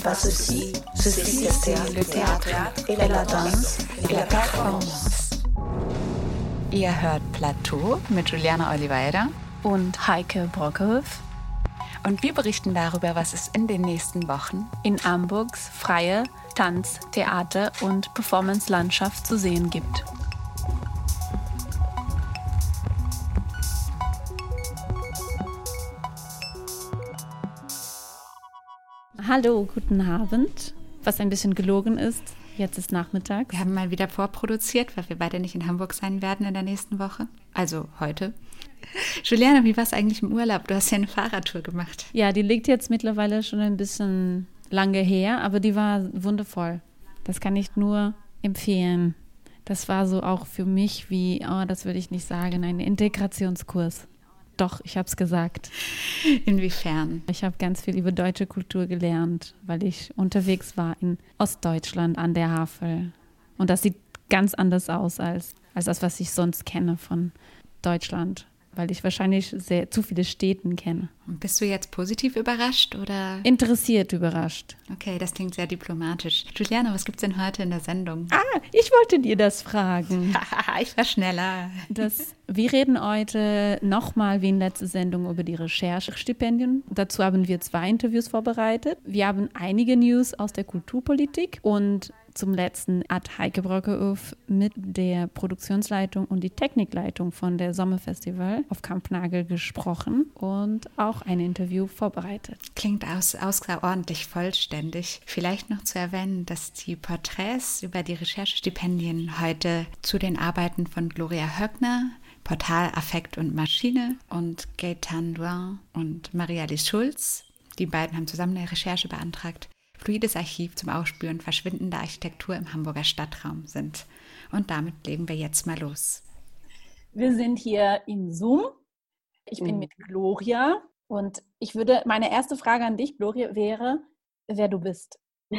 Ici n'est pas ceci, ceci c'est le théâtre et la danse et la performance. Ihr hört Plateau mit Juliana Oliveira und Heike Brockhoff. Und wir berichten darüber, was es in den nächsten Wochen in Hamburgs freie Tanz-, Theater- und Performance-Landschaft zu sehen gibt. Hallo, guten Abend. Was ein bisschen gelogen ist. Jetzt ist Nachmittag. Wir haben mal wieder vorproduziert, weil wir beide nicht in Hamburg sein werden in der nächsten Woche. Also heute. Juliana, wie war es eigentlich im Urlaub? Du hast ja eine Fahrradtour gemacht. Ja, die liegt jetzt mittlerweile schon ein bisschen lange her, aber die war wundervoll. Das kann ich nur empfehlen. Das war so auch für mich wie, oh, das würde ich nicht sagen, ein Integrationskurs. Doch, ich habe es gesagt. Inwiefern? Ich habe ganz viel über deutsche Kultur gelernt, weil ich unterwegs war in Ostdeutschland an der Havel. Und das sieht ganz anders aus als, als das, was ich sonst kenne von Deutschland weil ich wahrscheinlich sehr, zu viele Städten kenne. Und bist du jetzt positiv überrascht oder? Interessiert überrascht. Okay, das klingt sehr diplomatisch. Juliana, was gibt es denn heute in der Sendung? Ah, ich wollte dir das fragen. ich war schneller. Das, wir reden heute nochmal wie in letzter Sendung über die Recherchestipendien. Dazu haben wir zwei Interviews vorbereitet. Wir haben einige News aus der Kulturpolitik und zum letzten hat Heike Brockehoff mit der Produktionsleitung und die Technikleitung von der Sommerfestival auf Kampnagel gesprochen und auch ein Interview vorbereitet. Klingt aus, außerordentlich vollständig. Vielleicht noch zu erwähnen, dass die Porträts über die Recherchestipendien heute zu den Arbeiten von Gloria Höckner, Portal Affekt und Maschine und Gaetan Duin und Maria-Lies Schulz. Die beiden haben zusammen eine Recherche beantragt fluides Archiv zum Ausspüren verschwindender Architektur im Hamburger Stadtraum sind. Und damit legen wir jetzt mal los. Wir sind hier in Zoom. Ich bin mhm. mit Gloria und ich würde, meine erste Frage an dich, Gloria, wäre, wer du bist.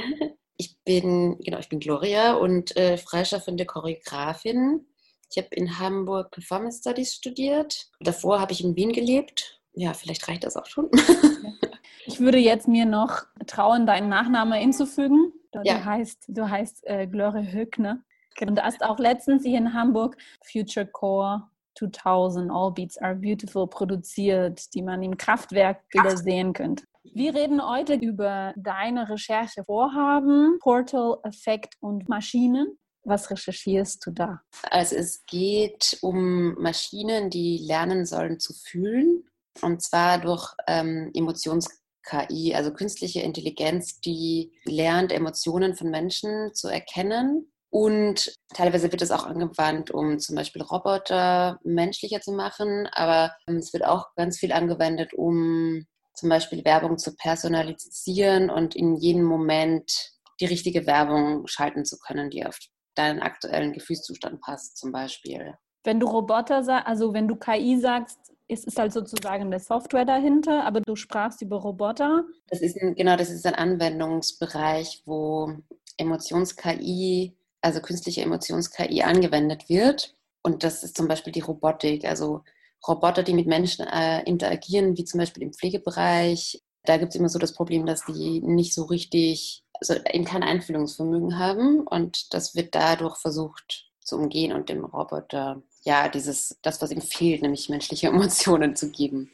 Ich bin, genau, ich bin Gloria und äh, freischaffende Choreografin. Ich habe in Hamburg Performance Studies studiert. Davor habe ich in Wien gelebt. Ja, vielleicht reicht das auch schon. Ich würde jetzt mir noch trauen, deinen Nachnamen hinzufügen. Du ja. heißt, du heißt äh, Gloria Höckner. Und du hast auch letztens hier in Hamburg Future Core 2000 All Beats Are Beautiful produziert, die man im Kraftwerk wieder sehen könnte. Wir reden heute über deine Recherchevorhaben, Portal, Effekt und Maschinen. Was recherchierst du da? Also es geht um Maschinen, die lernen sollen zu fühlen. Und zwar durch ähm, Emotions KI, also künstliche Intelligenz, die lernt, Emotionen von Menschen zu erkennen. Und teilweise wird es auch angewandt, um zum Beispiel Roboter menschlicher zu machen, aber ähm, es wird auch ganz viel angewendet, um zum Beispiel Werbung zu personalisieren und in jedem Moment die richtige Werbung schalten zu können, die auf deinen aktuellen Gefühlszustand passt, zum Beispiel. Wenn du Roboter sagst, also wenn du KI sagst, es ist halt sozusagen eine Software dahinter, aber du sprachst über Roboter. Das ist ein, genau, das ist ein Anwendungsbereich, wo Emotions-KI, also künstliche Emotions-KI angewendet wird. Und das ist zum Beispiel die Robotik, also Roboter, die mit Menschen äh, interagieren, wie zum Beispiel im Pflegebereich. Da gibt es immer so das Problem, dass die nicht so richtig, also eben kein Einfühlungsvermögen haben. Und das wird dadurch versucht zu umgehen und dem Roboter ja, dieses, das, was ihm fehlt, nämlich menschliche Emotionen zu geben.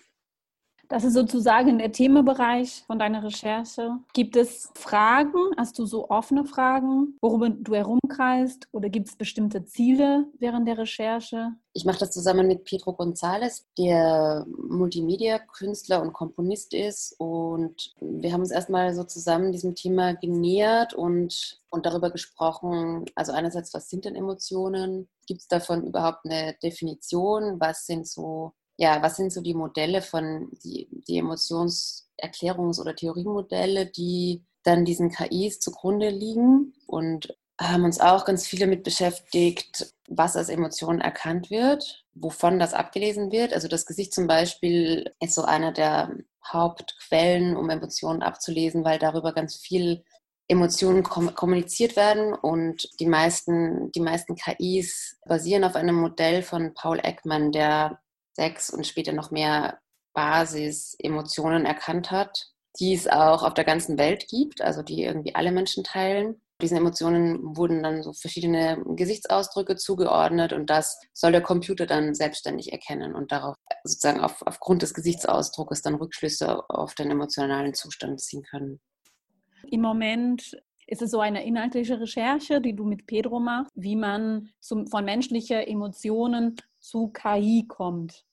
Das ist sozusagen der Themenbereich von deiner Recherche. Gibt es Fragen? Hast du so offene Fragen, worüber du herumkreist? Oder gibt es bestimmte Ziele während der Recherche? Ich mache das zusammen mit Pedro González, der Multimedia-Künstler und Komponist ist. Und wir haben uns erstmal so zusammen diesem Thema genähert und, und darüber gesprochen. Also einerseits, was sind denn Emotionen? Gibt es davon überhaupt eine Definition? Was sind so ja, was sind so die Modelle von, die, die Emotionserklärungs- oder Theoriemodelle, die dann diesen KIs zugrunde liegen und haben uns auch ganz viel damit beschäftigt, was als Emotion erkannt wird, wovon das abgelesen wird. Also das Gesicht zum Beispiel ist so einer der Hauptquellen, um Emotionen abzulesen, weil darüber ganz viel Emotionen kommuniziert werden und die meisten, die meisten KIs basieren auf einem Modell von Paul Ekman, der sechs und später noch mehr Basis-Emotionen erkannt hat, die es auch auf der ganzen Welt gibt, also die irgendwie alle Menschen teilen. Diesen Emotionen wurden dann so verschiedene Gesichtsausdrücke zugeordnet und das soll der Computer dann selbstständig erkennen und darauf sozusagen auf, aufgrund des Gesichtsausdrucks dann Rückschlüsse auf den emotionalen Zustand ziehen können. Im Moment ist es so eine inhaltliche Recherche, die du mit Pedro machst, wie man zum, von menschlichen Emotionen zu KI kommt.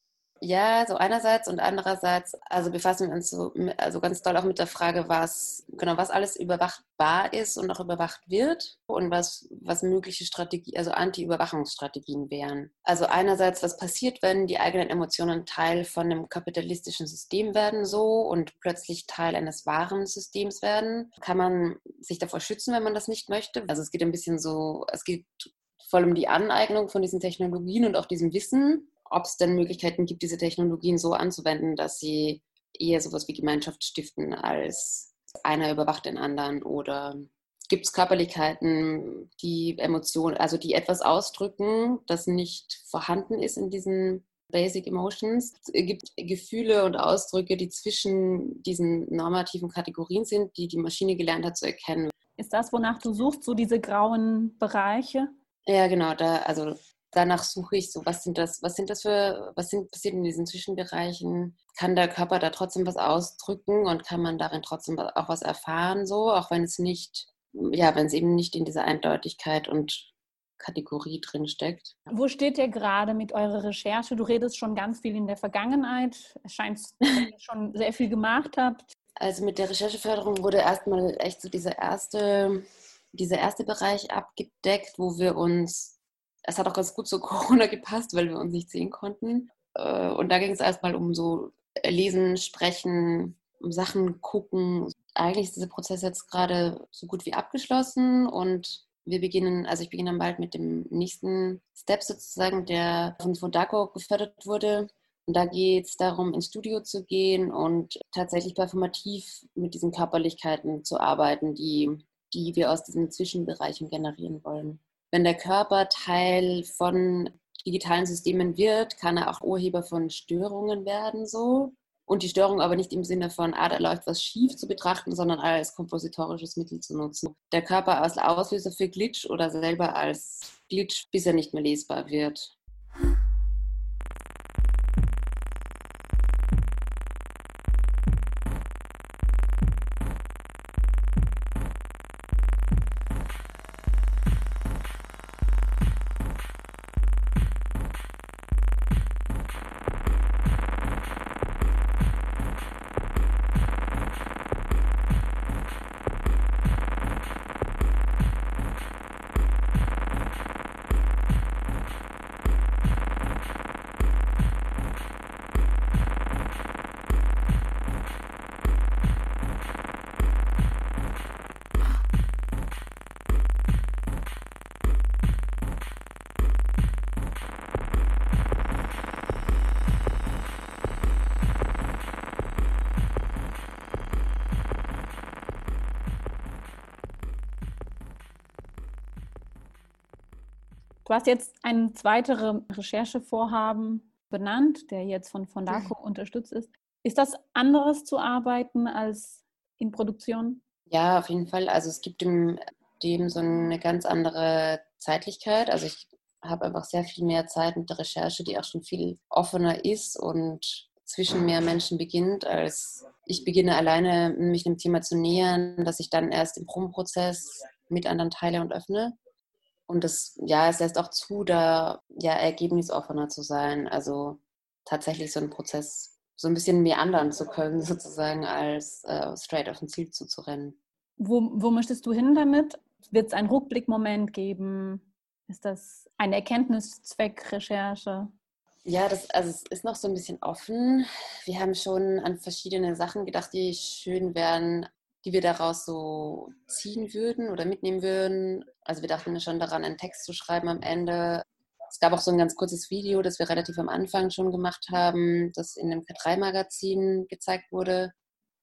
Ja, so einerseits und andererseits, also befassen wir uns so also ganz doll auch mit der Frage, was genau was alles überwachbar ist und auch überwacht wird und was was mögliche Strategie, also Anti-Überwachungsstrategien wären. Also einerseits, was passiert, wenn die eigenen Emotionen Teil von einem kapitalistischen System werden so und plötzlich Teil eines wahren Systems werden? Kann man sich davor schützen, wenn man das nicht möchte? Also es geht ein bisschen so, es geht voll um die Aneignung von diesen Technologien und auch diesem Wissen ob es denn Möglichkeiten gibt, diese Technologien so anzuwenden, dass sie eher sowas wie Gemeinschaft stiften, als einer überwacht den anderen oder gibt es Körperlichkeiten, die Emotionen, also die etwas ausdrücken, das nicht vorhanden ist in diesen Basic Emotions. Es gibt Gefühle und Ausdrücke, die zwischen diesen normativen Kategorien sind, die die Maschine gelernt hat zu erkennen. Ist das, wonach du suchst, so diese grauen Bereiche? Ja, genau. Da, also danach suche ich so, was sind das, was sind das für, was sind passiert in diesen Zwischenbereichen? Kann der Körper da trotzdem was ausdrücken und kann man darin trotzdem auch was erfahren, so, auch wenn es nicht, ja, wenn es eben nicht in dieser Eindeutigkeit und Kategorie drin steckt. Wo steht ihr gerade mit eurer Recherche? Du redest schon ganz viel in der Vergangenheit. Es scheint, dass ihr schon sehr viel gemacht habt. Also mit der Rechercheförderung wurde erstmal echt so dieser erste, dieser erste Bereich abgedeckt, wo wir uns es hat auch ganz gut zu Corona gepasst, weil wir uns nicht sehen konnten. Äh, und da ging es erstmal um so Lesen, Sprechen, um Sachen gucken. Eigentlich ist dieser Prozess jetzt gerade so gut wie abgeschlossen und wir beginnen, also ich beginne dann bald mit dem nächsten Step sozusagen, der von Fodako gefördert wurde. Und da geht es darum, ins Studio zu gehen und tatsächlich performativ mit diesen Körperlichkeiten zu arbeiten, die, die wir aus diesen Zwischenbereichen generieren wollen wenn der Körper Teil von digitalen Systemen wird, kann er auch Urheber von Störungen werden so. Und die Störung aber nicht im Sinne von, ah, da läuft was schief zu betrachten, sondern als kompositorisches Mittel zu nutzen. Der Körper als Auslöser für Glitch oder selber als Glitch, bis er nicht mehr lesbar wird. Du hast jetzt ein zweites Recherchevorhaben benannt, der jetzt von Fondaco mhm. unterstützt ist. Ist das anderes zu arbeiten als in Produktion? Ja, auf jeden Fall. Also es gibt dem, dem so eine ganz andere Zeitlichkeit. Also ich habe einfach sehr viel mehr Zeit mit der Recherche, die auch schon viel offener ist und zwischen mehr Menschen beginnt, als ich beginne alleine mich dem Thema zu nähern, dass ich dann erst im Probenprozess mit anderen teile und öffne. Und das, ja, es lässt auch zu, da ja ergebnisoffener zu sein. Also tatsächlich so einen Prozess so ein bisschen mehr anderen zu können, sozusagen, als äh, straight auf ein Ziel zuzurennen. Wo, wo möchtest du hin damit? Wird es einen Rückblickmoment geben? Ist das eine Erkenntniszweckrecherche? Ja, das, also es ist noch so ein bisschen offen. Wir haben schon an verschiedene Sachen gedacht, die schön wären, die wir daraus so ziehen würden oder mitnehmen würden. Also wir dachten schon daran, einen Text zu schreiben am Ende. Es gab auch so ein ganz kurzes Video, das wir relativ am Anfang schon gemacht haben, das in dem K3-Magazin gezeigt wurde.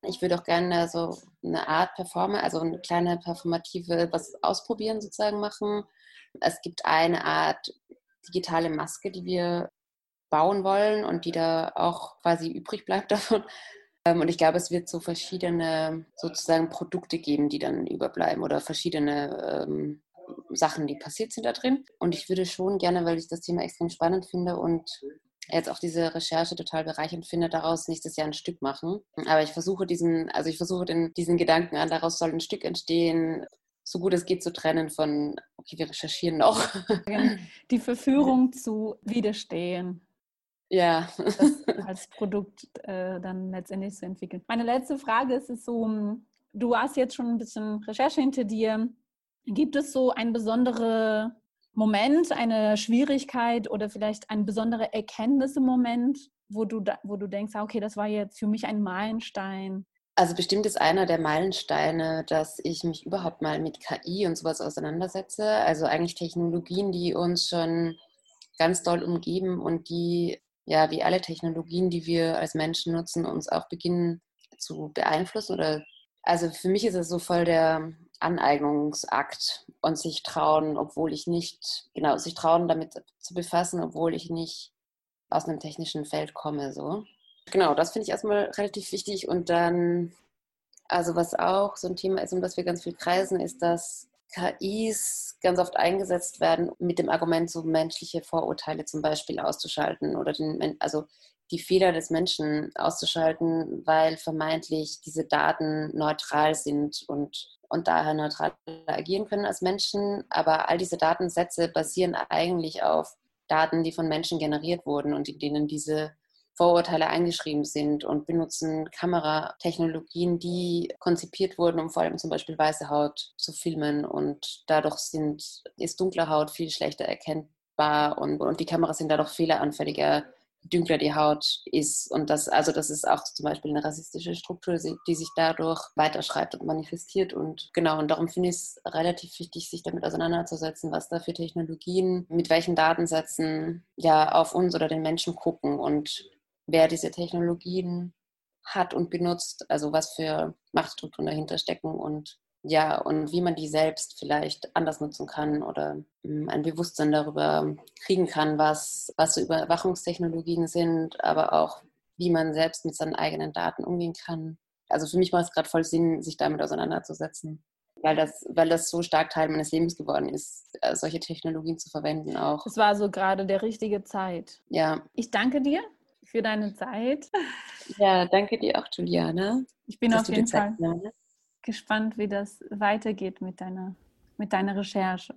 Ich würde auch gerne so eine Art Performer, also eine kleine performative, was ausprobieren sozusagen machen. Es gibt eine Art digitale Maske, die wir bauen wollen und die da auch quasi übrig bleibt davon und ich glaube, es wird so verschiedene sozusagen Produkte geben, die dann überbleiben oder verschiedene ähm, Sachen, die passiert sind da drin. Und ich würde schon gerne, weil ich das Thema extrem spannend finde und jetzt auch diese Recherche total bereichernd finde, daraus nächstes Jahr ein Stück machen. Aber ich versuche diesen, also ich versuche den, diesen Gedanken an, daraus soll ein Stück entstehen, so gut es geht zu trennen von, okay, wir recherchieren noch. Die Verführung zu widerstehen. Ja. Das als Produkt äh, dann letztendlich zu entwickeln. Meine letzte Frage ist, ist so, du hast jetzt schon ein bisschen Recherche hinter dir. Gibt es so ein besonderer Moment, eine Schwierigkeit oder vielleicht ein besonderer Erkenntnis im Moment, wo du, da, wo du denkst, ah, okay, das war jetzt für mich ein Meilenstein? Also bestimmt ist einer der Meilensteine, dass ich mich überhaupt mal mit KI und sowas auseinandersetze. Also eigentlich Technologien, die uns schon ganz doll umgeben und die, ja, wie alle Technologien, die wir als Menschen nutzen, uns auch beginnen zu beeinflussen. Oder also für mich ist es so voll der Aneignungsakt und sich trauen, obwohl ich nicht, genau, sich trauen, damit zu befassen, obwohl ich nicht aus einem technischen Feld komme. So. Genau, das finde ich erstmal relativ wichtig. Und dann, also was auch so ein Thema ist, um das wir ganz viel kreisen, ist, dass KIs ganz oft eingesetzt werden mit dem Argument, so menschliche Vorurteile zum Beispiel auszuschalten oder den, also die Fehler des Menschen auszuschalten, weil vermeintlich diese Daten neutral sind und, und daher neutral agieren können als Menschen. Aber all diese Datensätze basieren eigentlich auf Daten, die von Menschen generiert wurden und in denen diese Vorurteile eingeschrieben sind und benutzen Kameratechnologien, die konzipiert wurden, um vor allem zum Beispiel weiße Haut zu filmen. Und dadurch sind, ist dunkle Haut viel schlechter erkennbar und, und die Kameras sind dadurch fehleranfälliger dünkler die Haut ist. Und das, also das ist auch zum Beispiel eine rassistische Struktur, die sich dadurch weiterschreibt und manifestiert. Und genau, und darum finde ich es relativ wichtig, sich damit auseinanderzusetzen, was da für Technologien, mit welchen Datensätzen ja auf uns oder den Menschen gucken und wer diese Technologien hat und benutzt, also was für Machtstrukturen dahinter stecken und ja, und wie man die selbst vielleicht anders nutzen kann oder hm, ein Bewusstsein darüber kriegen kann, was, was so Überwachungstechnologien sind, aber auch wie man selbst mit seinen eigenen Daten umgehen kann. Also für mich macht es gerade voll Sinn, sich damit auseinanderzusetzen, weil das, weil das so stark Teil meines Lebens geworden ist, äh, solche Technologien zu verwenden auch. Es war so gerade der richtige Zeit. Ja. Ich danke dir für deine Zeit. Ja, danke dir auch, Juliane. Ich bin auf jeden Fall gespannt, wie das weitergeht mit deiner, mit deiner Recherche.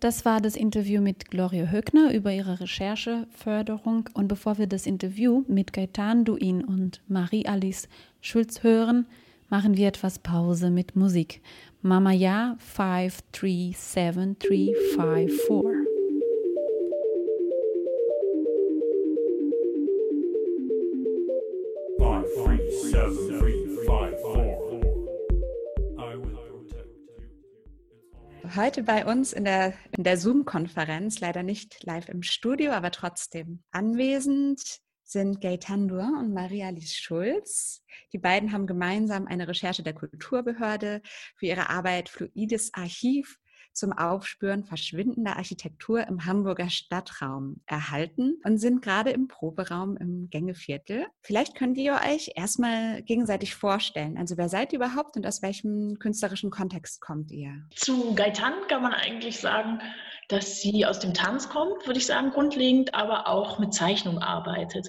Das war das Interview mit Gloria Höckner über ihre Rechercheförderung. Und bevor wir das Interview mit Gaetan Duin und Marie-Alice Schulz hören, machen wir etwas Pause mit Musik. Mama Ja 537354. Heute bei uns in der, in der Zoom-Konferenz, leider nicht live im Studio, aber trotzdem anwesend, sind Gaetan Duin und Maria-Lies Schulz. Die beiden haben gemeinsam eine Recherche der Kulturbehörde für ihre Arbeit Fluides Archiv zum Aufspüren verschwindender Architektur im Hamburger Stadtraum erhalten und sind gerade im Proberaum im Gängeviertel. Vielleicht könnt ihr euch erstmal gegenseitig vorstellen. Also wer seid ihr überhaupt und aus welchem künstlerischen Kontext kommt ihr? Zu Gaitan kann man eigentlich sagen, dass sie aus dem Tanz kommt, würde ich sagen, grundlegend, aber auch mit Zeichnung arbeitet.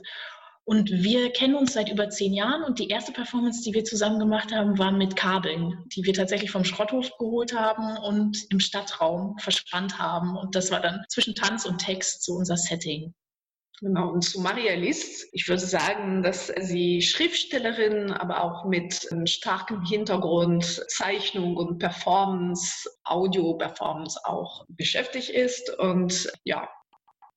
Und wir kennen uns seit über zehn Jahren und die erste Performance, die wir zusammen gemacht haben, war mit Kabeln, die wir tatsächlich vom Schrotthof geholt haben und im Stadtraum verspannt haben. Und das war dann zwischen Tanz und Text so unser Setting. Genau, und zu Maria List, ich würde sagen, dass sie Schriftstellerin, aber auch mit einem starken Hintergrund Zeichnung und Performance, Audio-Performance auch beschäftigt ist. Und ja,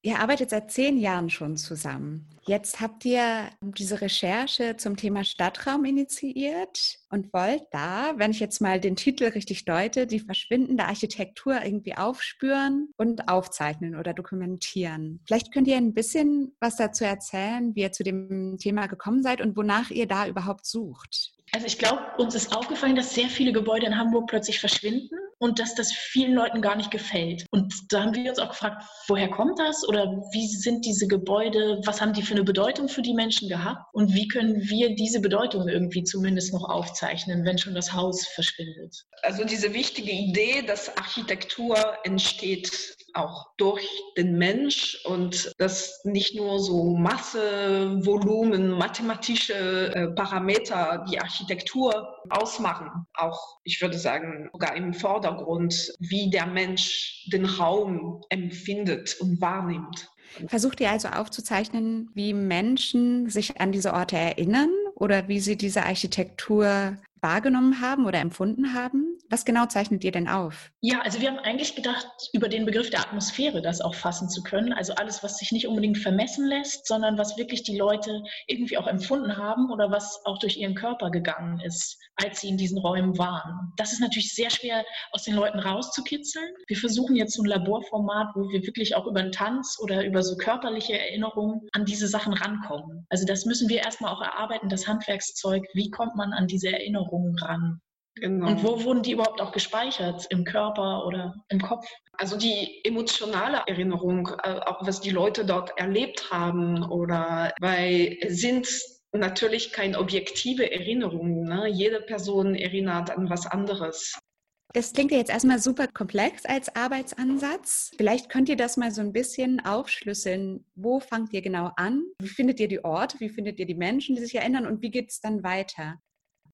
Ihr arbeitet seit zehn Jahren schon zusammen. Jetzt habt ihr diese Recherche zum Thema Stadtraum initiiert und wollt da, wenn ich jetzt mal den Titel richtig deute, die verschwindende Architektur irgendwie aufspüren und aufzeichnen oder dokumentieren. Vielleicht könnt ihr ein bisschen was dazu erzählen, wie ihr zu dem Thema gekommen seid und wonach ihr da überhaupt sucht. Also ich glaube, uns ist aufgefallen, dass sehr viele Gebäude in Hamburg plötzlich verschwinden und dass das vielen Leuten gar nicht gefällt. Und da haben wir uns auch gefragt, woher kommt das oder wie sind diese Gebäude, was haben die für eine Bedeutung für die Menschen gehabt und wie können wir diese Bedeutung irgendwie zumindest noch aufzeichnen, wenn schon das Haus verschwindet. Also diese wichtige Idee, dass Architektur entsteht auch durch den Mensch und dass nicht nur so Masse, Volumen, mathematische äh, Parameter die Architektur ausmachen. Auch, ich würde sagen, sogar im Vordergrund, wie der Mensch den Raum empfindet und wahrnimmt. Versucht ihr also aufzuzeichnen, wie Menschen sich an diese Orte erinnern oder wie sie diese Architektur wahrgenommen haben oder empfunden haben? Was genau zeichnet ihr denn auf? Ja, also wir haben eigentlich gedacht, über den Begriff der Atmosphäre das auch fassen zu können. Also alles, was sich nicht unbedingt vermessen lässt, sondern was wirklich die Leute irgendwie auch empfunden haben oder was auch durch ihren Körper gegangen ist, als sie in diesen Räumen waren. Das ist natürlich sehr schwer aus den Leuten rauszukitzeln. Wir versuchen jetzt so ein Laborformat, wo wir wirklich auch über den Tanz oder über so körperliche Erinnerungen an diese Sachen rankommen. Also das müssen wir erstmal auch erarbeiten, das Handwerkszeug. Wie kommt man an diese Erinnerungen ran? Genau. Und wo wurden die überhaupt auch gespeichert? Im Körper oder im Kopf? Also die emotionale Erinnerung, äh, auch was die Leute dort erlebt haben oder weil sind natürlich keine objektive Erinnerungen. Ne? Jede Person erinnert an was anderes. Das klingt ja jetzt erstmal super komplex als Arbeitsansatz. Vielleicht könnt ihr das mal so ein bisschen aufschlüsseln. Wo fangt ihr genau an? Wie findet ihr die Orte? Wie findet ihr die Menschen, die sich erinnern? Und wie geht es dann weiter?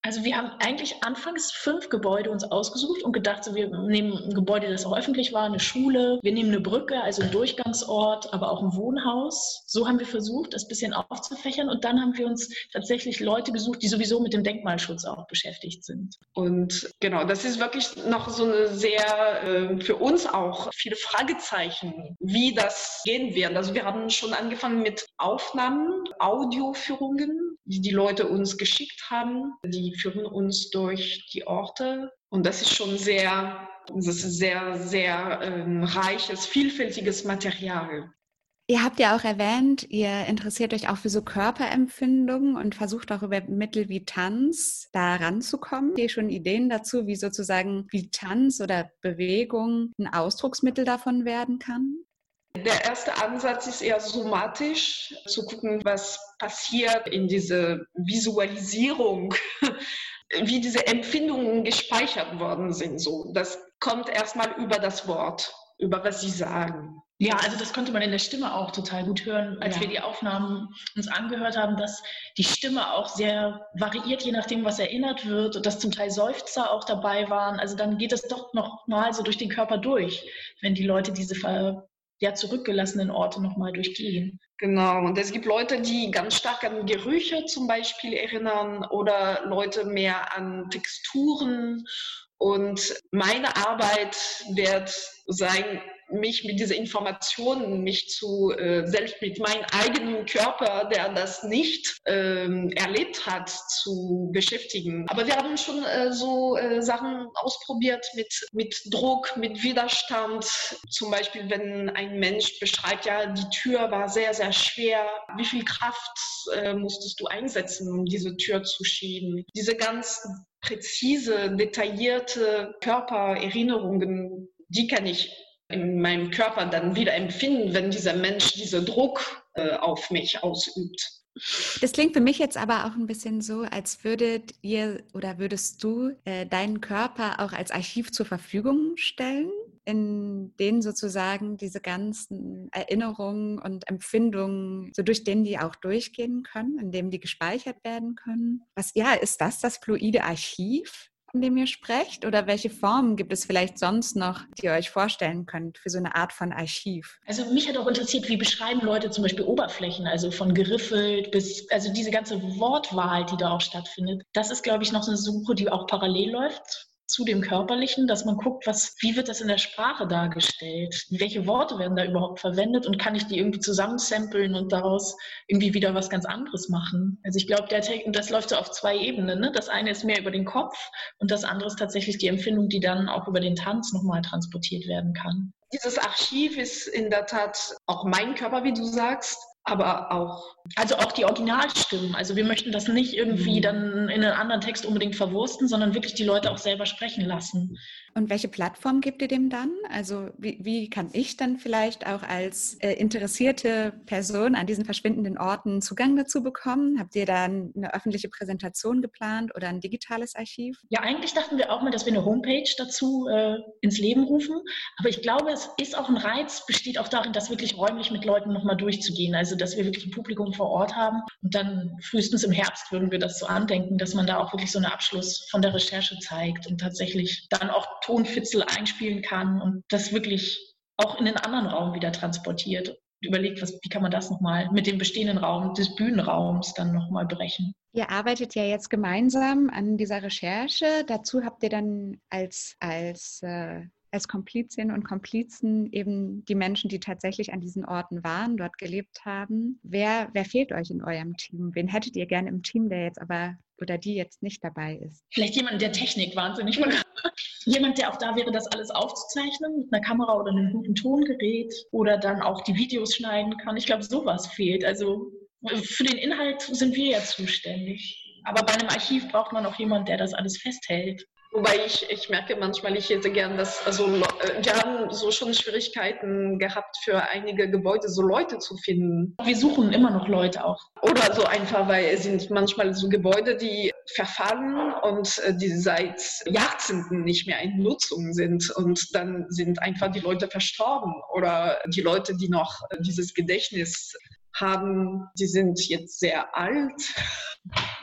Also wir haben eigentlich anfangs fünf Gebäude uns ausgesucht und gedacht, so, wir nehmen ein Gebäude, das auch öffentlich war, eine Schule, wir nehmen eine Brücke, also ein Durchgangsort, aber auch ein Wohnhaus. So haben wir versucht, das ein bisschen aufzufächern und dann haben wir uns tatsächlich Leute gesucht, die sowieso mit dem Denkmalschutz auch beschäftigt sind. Und genau, das ist wirklich noch so eine sehr, äh, für uns auch viele Fragezeichen, wie das gehen wird. Also wir haben schon angefangen mit Aufnahmen, Audioführungen, die die Leute uns geschickt haben. Die führen uns durch die Orte und das ist schon sehr, das ist sehr, sehr ähm, reiches, vielfältiges Material. Ihr habt ja auch erwähnt, ihr interessiert euch auch für so Körperempfindungen und versucht auch über Mittel wie Tanz da ranzukommen. Habt ihr schon Ideen dazu, wie sozusagen wie Tanz oder Bewegung ein Ausdrucksmittel davon werden kann? Der erste Ansatz ist eher somatisch, zu gucken, was passiert in diese Visualisierung, wie diese Empfindungen gespeichert worden sind. So, das kommt erstmal über das Wort, über was sie sagen. Ja, also das konnte man in der Stimme auch total gut hören, als ja. wir die Aufnahmen uns angehört haben, dass die Stimme auch sehr variiert, je nachdem, was erinnert wird und dass zum Teil Seufzer auch dabei waren. Also dann geht es doch noch mal so durch den Körper durch, wenn die Leute diese ja, zurückgelassenen Orte nochmal durchgehen. Genau, und es gibt Leute, die ganz stark an Gerüche zum Beispiel erinnern oder Leute mehr an Texturen. Und meine Arbeit wird sein, mich mit dieser Information, mich zu äh, selbst mit meinem eigenen Körper, der das nicht ähm, erlebt hat, zu beschäftigen. Aber wir haben schon äh, so äh, Sachen ausprobiert mit, mit Druck, mit Widerstand. Zum Beispiel, wenn ein Mensch beschreibt, ja, die Tür war sehr, sehr schwer. Wie viel Kraft äh, musstest du einsetzen, um diese Tür zu schieben? Diese ganz präzise, detaillierte Körpererinnerungen, die kann ich in meinem Körper dann wieder empfinden, wenn dieser Mensch diesen Druck äh, auf mich ausübt. Das klingt für mich jetzt aber auch ein bisschen so, als würdet ihr oder würdest du äh, deinen Körper auch als Archiv zur Verfügung stellen, in denen sozusagen diese ganzen Erinnerungen und Empfindungen, so durch den die auch durchgehen können, in dem die gespeichert werden können. Was ja, ist das das fluide Archiv? Von dem ihr sprecht? Oder welche Formen gibt es vielleicht sonst noch, die ihr euch vorstellen könnt für so eine Art von Archiv? Also mich hat auch interessiert, wie beschreiben Leute zum Beispiel Oberflächen, also von geriffelt bis, also diese ganze Wortwahl, die da auch stattfindet. Das ist, glaube ich, noch eine Suche, die auch parallel läuft zu dem Körperlichen, dass man guckt, was, wie wird das in der Sprache dargestellt? Welche Worte werden da überhaupt verwendet und kann ich die irgendwie zusammensampeln und daraus irgendwie wieder was ganz anderes machen? Also ich glaube, das läuft so auf zwei Ebenen. Ne? Das eine ist mehr über den Kopf und das andere ist tatsächlich die Empfindung, die dann auch über den Tanz nochmal transportiert werden kann. Dieses Archiv ist in der Tat auch mein Körper, wie du sagst, aber auch. Also auch die Originalstimmen. Also wir möchten das nicht irgendwie mhm. dann in einen anderen Text unbedingt verwursten, sondern wirklich die Leute auch selber sprechen lassen. Und welche Plattform gibt ihr dem dann? Also wie, wie kann ich dann vielleicht auch als äh, interessierte Person an diesen verschwindenden Orten Zugang dazu bekommen? Habt ihr da eine öffentliche Präsentation geplant oder ein digitales Archiv? Ja, eigentlich dachten wir auch mal, dass wir eine Homepage dazu äh, ins Leben rufen. Aber ich glaube, es ist auch ein Reiz, besteht auch darin, das wirklich räumlich mit Leuten nochmal durchzugehen. Also dass wir wirklich ein Publikum vor Ort haben. Und dann frühestens im Herbst würden wir das so andenken, dass man da auch wirklich so einen Abschluss von der Recherche zeigt und tatsächlich dann auch Tonfitzel einspielen kann und das wirklich auch in den anderen Raum wieder transportiert. Überlegt, was, wie kann man das nochmal mit dem bestehenden Raum des Bühnenraums dann nochmal brechen. Ihr arbeitet ja jetzt gemeinsam an dieser Recherche. Dazu habt ihr dann als, als äh, als Komplizinnen und Komplizen eben die Menschen, die tatsächlich an diesen Orten waren, dort gelebt haben. Wer, wer fehlt euch in eurem Team? Wen hättet ihr gerne im Team, der jetzt aber oder die jetzt nicht dabei ist? Vielleicht jemand, der Technik wahnsinnig mag. Jemand, der auch da wäre, das alles aufzuzeichnen mit einer Kamera oder einem guten Tongerät oder dann auch die Videos schneiden kann. Ich glaube, sowas fehlt. Also für den Inhalt sind wir ja zuständig. Aber bei einem Archiv braucht man auch jemanden, der das alles festhält. Wobei ich, ich merke manchmal, ich hätte gern, dass, also äh, wir haben so schon Schwierigkeiten gehabt, für einige Gebäude so Leute zu finden. Wir suchen immer noch Leute auch. Oder so einfach, weil es sind manchmal so Gebäude, die verfallen und äh, die seit Jahrzehnten nicht mehr in Nutzung sind. Und dann sind einfach die Leute verstorben. Oder die Leute, die noch äh, dieses Gedächtnis haben, die sind jetzt sehr alt.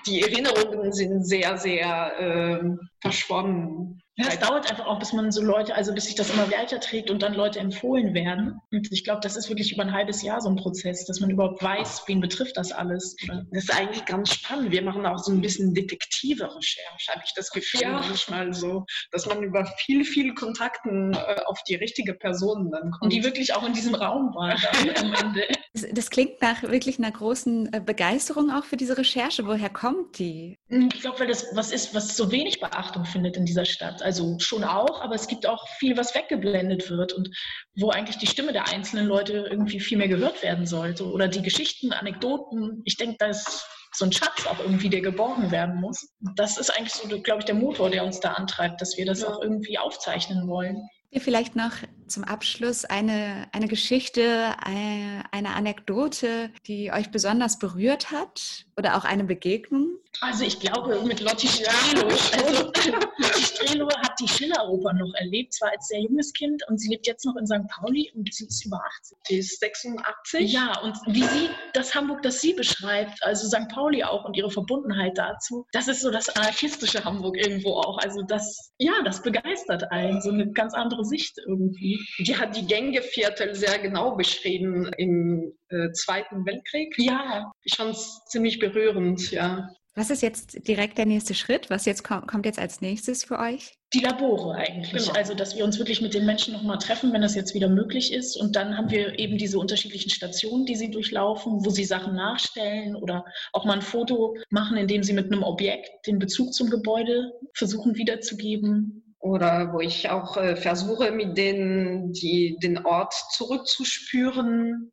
Die Erinnerungen sind sehr, sehr äh, verschwommen. Ja, es dauert einfach auch, bis man so Leute, also bis sich das immer weiterträgt und dann Leute empfohlen werden. Und ich glaube, das ist wirklich über ein halbes Jahr so ein Prozess, dass man überhaupt weiß, wen betrifft das alles. Das ist eigentlich ganz spannend. Wir machen auch so ein bisschen detektive Recherche, habe ich das Gefühl ja. manchmal so, dass man über viel, viel Kontakten äh, auf die richtige Person dann kommt. Und die wirklich auch in diesem Raum war am Ende. Das, das, klingt nach wirklich einer großen äh, Begeisterung auch für diese Recherche. Woher kommt die? Ich glaube, weil das was ist, was so wenig Beachtung findet in dieser Stadt. Also schon auch, aber es gibt auch viel, was weggeblendet wird und wo eigentlich die Stimme der einzelnen Leute irgendwie viel mehr gehört werden sollte. Oder die Geschichten, Anekdoten. Ich denke, da ist so ein Schatz auch irgendwie, der geborgen werden muss. Das ist eigentlich so, glaube ich, der Motor, der uns da antreibt, dass wir das ja. auch irgendwie aufzeichnen wollen. Vielleicht noch zum Abschluss eine, eine Geschichte, eine, eine Anekdote, die euch besonders berührt hat oder auch eine Begegnung? Also ich glaube mit Lotti Strelo. Also Lotti Strelo hat die Schilleroper noch erlebt, zwar als sehr junges Kind und sie lebt jetzt noch in St. Pauli und sie ist über 80. Sie ist 86. Ja, und wie sie das Hamburg, das sie beschreibt, also St. Pauli auch und ihre Verbundenheit dazu, das ist so das anarchistische Hamburg irgendwo auch. Also das, ja, das begeistert einen, so eine ganz andere Sicht irgendwie. Die hat die Gängeviertel sehr genau beschrieben im äh, Zweiten Weltkrieg. Ja. Ich fand es ziemlich berührend, ja. Was ist jetzt direkt der nächste Schritt? Was jetzt kommt, kommt jetzt als nächstes für euch? Die Labore eigentlich. Genau. Also, dass wir uns wirklich mit den Menschen nochmal treffen, wenn das jetzt wieder möglich ist. Und dann haben wir eben diese unterschiedlichen Stationen, die sie durchlaufen, wo sie Sachen nachstellen oder auch mal ein Foto machen, indem sie mit einem Objekt den Bezug zum Gebäude versuchen wiederzugeben. Oder wo ich auch äh, versuche, mit denen die, den Ort zurückzuspüren,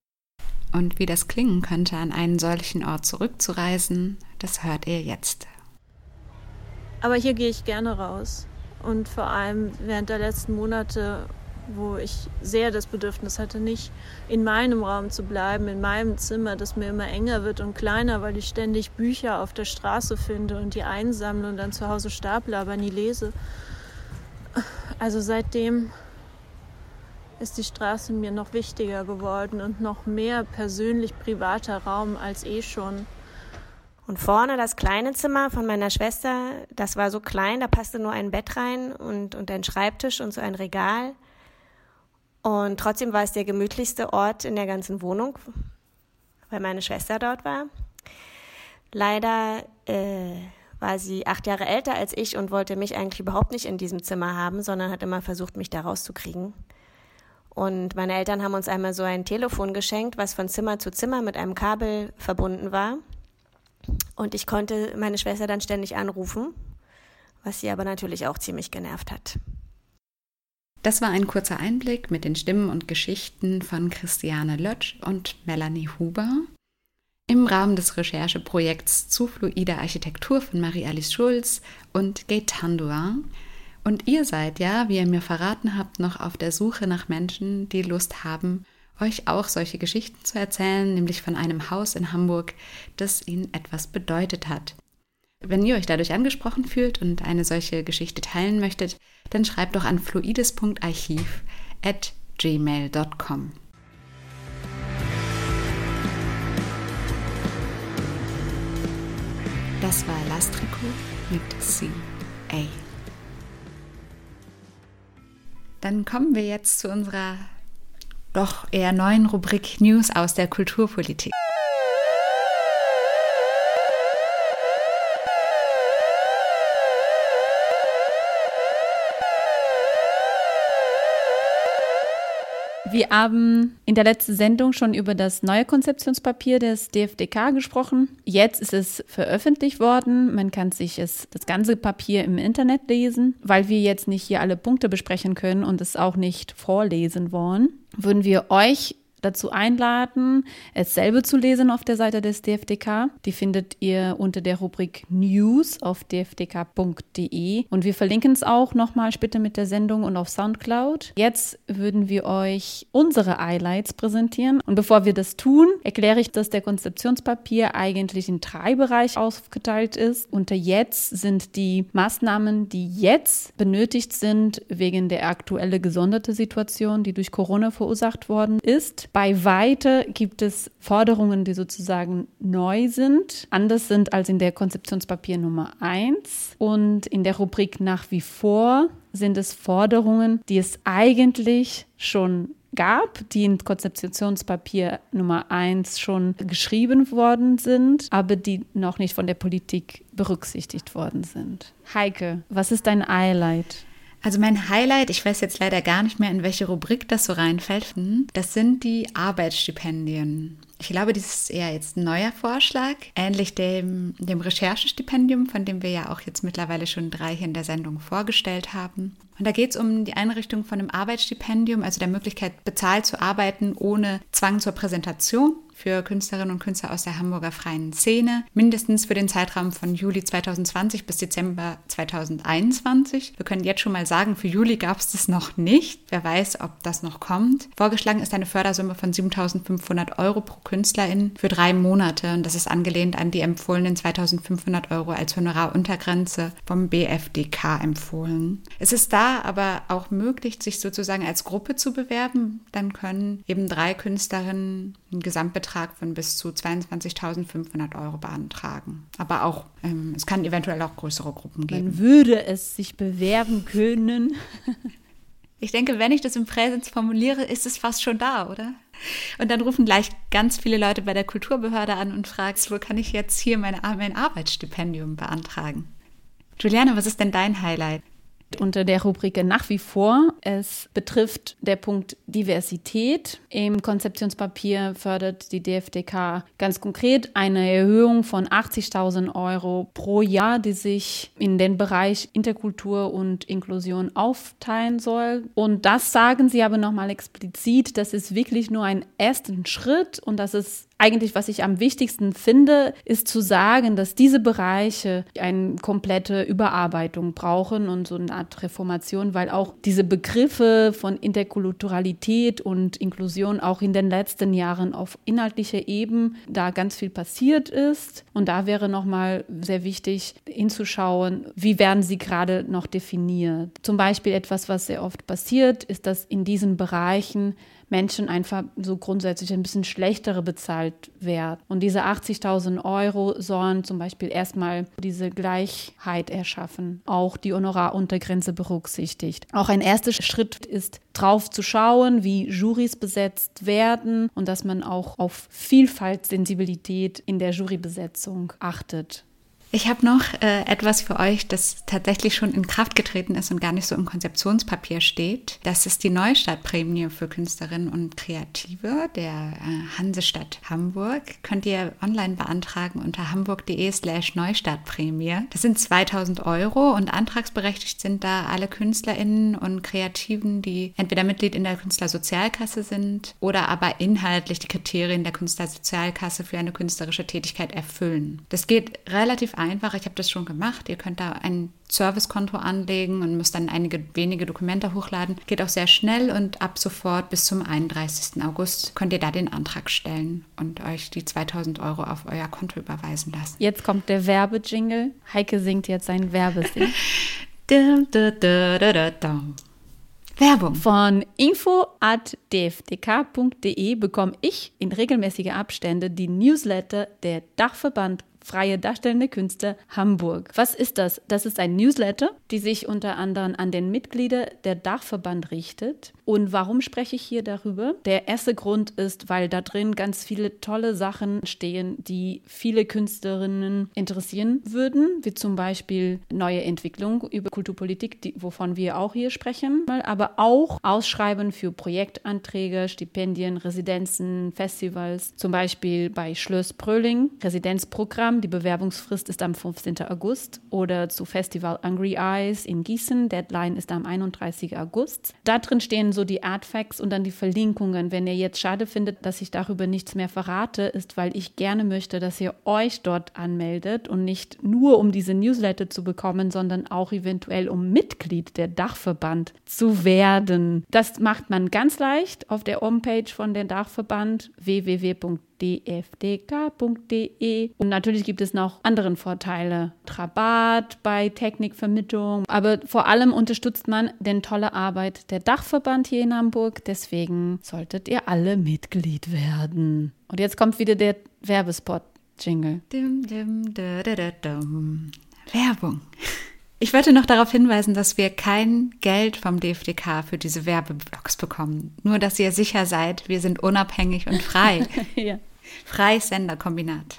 und wie das klingen könnte, an einen solchen Ort zurückzureisen, das hört ihr jetzt. Aber hier gehe ich gerne raus. Und vor allem während der letzten Monate, wo ich sehr das Bedürfnis hatte, nicht in meinem Raum zu bleiben, in meinem Zimmer, das mir immer enger wird und kleiner, weil ich ständig Bücher auf der Straße finde und die einsammle und dann zu Hause staple, aber nie lese. Also seitdem ist die Straße mir noch wichtiger geworden und noch mehr persönlich privater Raum als eh schon. Und vorne das kleine Zimmer von meiner Schwester, das war so klein, da passte nur ein Bett rein und, und ein Schreibtisch und so ein Regal. Und trotzdem war es der gemütlichste Ort in der ganzen Wohnung, weil meine Schwester dort war. Leider äh, war sie acht Jahre älter als ich und wollte mich eigentlich überhaupt nicht in diesem Zimmer haben, sondern hat immer versucht, mich da rauszukriegen. Und meine Eltern haben uns einmal so ein Telefon geschenkt, was von Zimmer zu Zimmer mit einem Kabel verbunden war. Und ich konnte meine Schwester dann ständig anrufen, was sie aber natürlich auch ziemlich genervt hat. Das war ein kurzer Einblick mit den Stimmen und Geschichten von Christiane Lötsch und Melanie Huber. im Rahmen des Rechercheprojekts zu fluider Architektur von Marie-Alice Schulz und Gaetan Duin. Und ihr seid ja, wie ihr mir verraten habt, noch auf der Suche nach Menschen, die Lust haben, euch auch solche Geschichten zu erzählen, nämlich von einem Haus in Hamburg, das ihnen etwas bedeutet hat. Wenn ihr euch dadurch angesprochen fühlt und eine solche Geschichte teilen möchtet, dann schreibt doch an fluides.archiv at gmail.com. Das war Lastrico mit C. A. Dann kommen wir jetzt zu unserer doch eher neuen Rubrik News aus der Kulturpolitik. Wir haben in der letzten Sendung schon über das neue Konzeptionspapier des DFDK gesprochen. Jetzt ist es veröffentlicht worden. Man kann sich es, das ganze Papier im Internet lesen. Weil wir jetzt nicht hier alle Punkte besprechen können und es auch nicht vorlesen wollen, würden wir euch dazu einladen, es selber zu lesen auf der Seite des DFDK. Die findet ihr unter der Rubrik News auf dfdk.de und wir verlinken es auch nochmal später mit der Sendung und auf Soundcloud. Jetzt würden wir euch unsere Highlights präsentieren und bevor wir das tun, erkläre ich, dass der Konzeptionspapier eigentlich in drei Bereiche aufgeteilt ist. Unter jetzt sind die Maßnahmen, die jetzt benötigt sind wegen der aktuellen gesonderte Situation, die durch Corona verursacht worden ist. Bei Weite gibt es Forderungen, die sozusagen neu sind, anders sind als in der Konzeptionspapier Nummer 1. Und in der Rubrik nach wie vor sind es Forderungen, die es eigentlich schon gab, die in Konzeptionspapier Nummer 1 schon geschrieben worden sind, aber die noch nicht von der Politik berücksichtigt worden sind. Heike, was ist dein Highlight? Also mein Highlight, ich weiß jetzt leider gar nicht mehr, in welche Rubrik das so reinfällt, hm, das sind die Arbeitsstipendien. Ich glaube, das ist eher jetzt ein neuer Vorschlag, ähnlich dem, dem Recherchestipendium, von dem wir ja auch jetzt mittlerweile schon drei hier in der Sendung vorgestellt haben. Und da geht es um die Einrichtung von einem Arbeitsstipendium, also der Möglichkeit, bezahlt zu arbeiten ohne Zwang zur Präsentation für Künstlerinnen und Künstler aus der Hamburger freien Szene, mindestens für den Zeitraum von Juli 2020 bis Dezember 2021. Wir können jetzt schon mal sagen, für Juli gab es das noch nicht. Wer weiß, ob das noch kommt. Vorgeschlagen ist eine Fördersumme von 7.500 Euro pro Künstlerin für drei Monate und das ist angelehnt an die empfohlenen 2.500 Euro als Honoraruntergrenze vom BFDK empfohlen. Es ist da aber auch möglich, sich sozusagen als Gruppe zu bewerben. Dann können eben drei Künstlerinnen einen Gesamtbetrag Betrag von bis zu 22.500 Euro beantragen. Aber auch, ähm, es kann eventuell auch größere Gruppen geben. Man würde es sich bewerben können. ich denke, wenn ich das im Präsens formuliere, ist es fast schon da, oder? Und dann rufen gleich ganz viele Leute bei der Kulturbehörde an und fragen, wo kann ich jetzt hier meine, mein Arbeitsstipendium beantragen? Juliane, was ist denn dein Highlight? Unter der Rubrik nach wie vor. Es betrifft der Punkt Diversität. Im Konzeptionspapier fördert die DFDK ganz konkret eine Erhöhung von 80.000 Euro pro Jahr, die sich in den Bereich Interkultur und Inklusion aufteilen soll. Und das sagen sie aber nochmal explizit, das ist wirklich nur ein ersten Schritt und das ist eigentlich, was ich am wichtigsten finde, ist zu sagen, dass diese Bereiche eine komplette Überarbeitung brauchen und so eine Art Reformation, weil auch diese Begriffe von Interkulturalität und Inklusion auch in den letzten Jahren auf inhaltlicher Ebene da ganz viel passiert ist. Und da wäre nochmal sehr wichtig hinzuschauen, wie werden sie gerade noch definiert. Zum Beispiel etwas, was sehr oft passiert, ist, dass in diesen Bereichen Menschen einfach so grundsätzlich ein bisschen schlechtere bezahlt werden. Und diese 80.000 Euro sollen zum Beispiel erstmal diese Gleichheit erschaffen, auch die Honoraruntergrenze berücksichtigt. Auch ein erster Schritt ist, drauf zu schauen, wie Jurys besetzt werden und dass man auch auf Vielfalt, Sensibilität in der Jurybesetzung achtet. Ich habe noch äh, etwas für euch, das tatsächlich schon in Kraft getreten ist und gar nicht so im Konzeptionspapier steht. Das ist die Neustartprämie für Künstlerinnen und Kreative der äh, Hansestadt Hamburg. Könnt ihr online beantragen unter hamburg.de slash Neustartprämie. Das sind 2000 Euro und antragsberechtigt sind da alle KünstlerInnen und Kreativen, die entweder Mitglied in der Künstlersozialkasse sind oder aber inhaltlich die Kriterien der Künstlersozialkasse für eine künstlerische Tätigkeit erfüllen. Das geht relativ einfach. Ich habe das schon gemacht. Ihr könnt da ein Servicekonto anlegen und müsst dann einige wenige Dokumente hochladen. Geht auch sehr schnell und ab sofort bis zum 31. August könnt ihr da den Antrag stellen und euch die 2000 Euro auf euer Konto überweisen lassen. Jetzt kommt der Werbejingle. Heike singt jetzt seinen Werbesing. Werbung. Von info.dfdk.de bekomme ich in regelmäßigen Abstände die Newsletter der Dachverband Freie Darstellende Künste Hamburg. Was ist das? Das ist ein Newsletter, die sich unter anderem an den Mitglieder der Dachverband richtet. Und warum spreche ich hier darüber? Der erste Grund ist, weil da drin ganz viele tolle Sachen stehen, die viele Künstlerinnen interessieren würden, wie zum Beispiel neue Entwicklung über Kulturpolitik, die, wovon wir auch hier sprechen, aber auch Ausschreiben für Projektanträge, Stipendien, Residenzen, Festivals, zum Beispiel bei Schloss Bröling, Residenzprogramm Programm. Die Bewerbungsfrist ist am 15. August oder zu Festival Angry Eyes in Gießen. Deadline ist am 31. August. Da drin stehen so die Artfacts und dann die Verlinkungen. Wenn ihr jetzt schade findet, dass ich darüber nichts mehr verrate, ist, weil ich gerne möchte, dass ihr euch dort anmeldet und nicht nur um diese Newsletter zu bekommen, sondern auch eventuell um Mitglied der Dachverband zu werden. Das macht man ganz leicht auf der Homepage von der Dachverband www dfdk.de. Und natürlich gibt es noch andere Vorteile. Rabatt bei Technikvermittlung. Aber vor allem unterstützt man den tolle Arbeit der Dachverband hier in Hamburg. Deswegen solltet ihr alle Mitglied werden. Und jetzt kommt wieder der Werbespot-Jingle. Werbung. Ich wollte noch darauf hinweisen, dass wir kein Geld vom DFDK für diese Werbeblocks bekommen. Nur, dass ihr sicher seid, wir sind unabhängig und frei. ja. Freies Senderkombinat.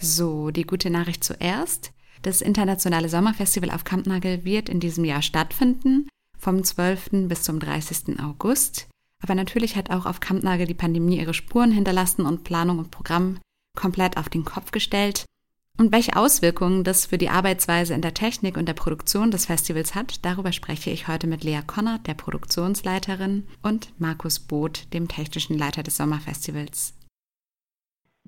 So, die gute Nachricht zuerst. Das internationale Sommerfestival auf Kampnagel wird in diesem Jahr stattfinden, vom 12. bis zum 30. August. Aber natürlich hat auch auf Kampnagel die Pandemie ihre Spuren hinterlassen und Planung und Programm komplett auf den Kopf gestellt. Und welche Auswirkungen das für die Arbeitsweise in der Technik und der Produktion des Festivals hat, darüber spreche ich heute mit Lea Konrad, der Produktionsleiterin, und Markus Both, dem technischen Leiter des Sommerfestivals.